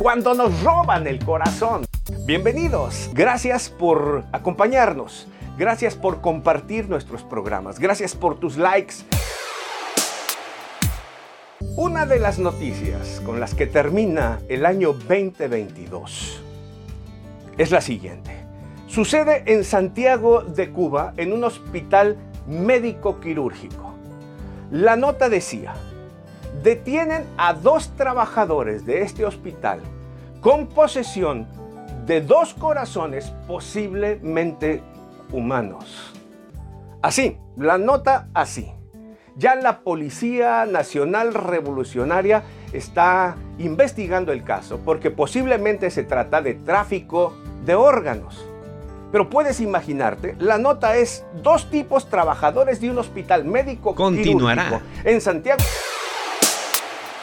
cuando nos roban el corazón. Bienvenidos, gracias por acompañarnos, gracias por compartir nuestros programas, gracias por tus likes. Una de las noticias con las que termina el año 2022 es la siguiente. Sucede en Santiago de Cuba, en un hospital médico quirúrgico. La nota decía, detienen a dos trabajadores de este hospital con posesión de dos corazones posiblemente humanos. Así, la nota así. Ya la Policía Nacional Revolucionaria está investigando el caso porque posiblemente se trata de tráfico de órganos. Pero puedes imaginarte, la nota es dos tipos trabajadores de un hospital médico Continuará. en Santiago.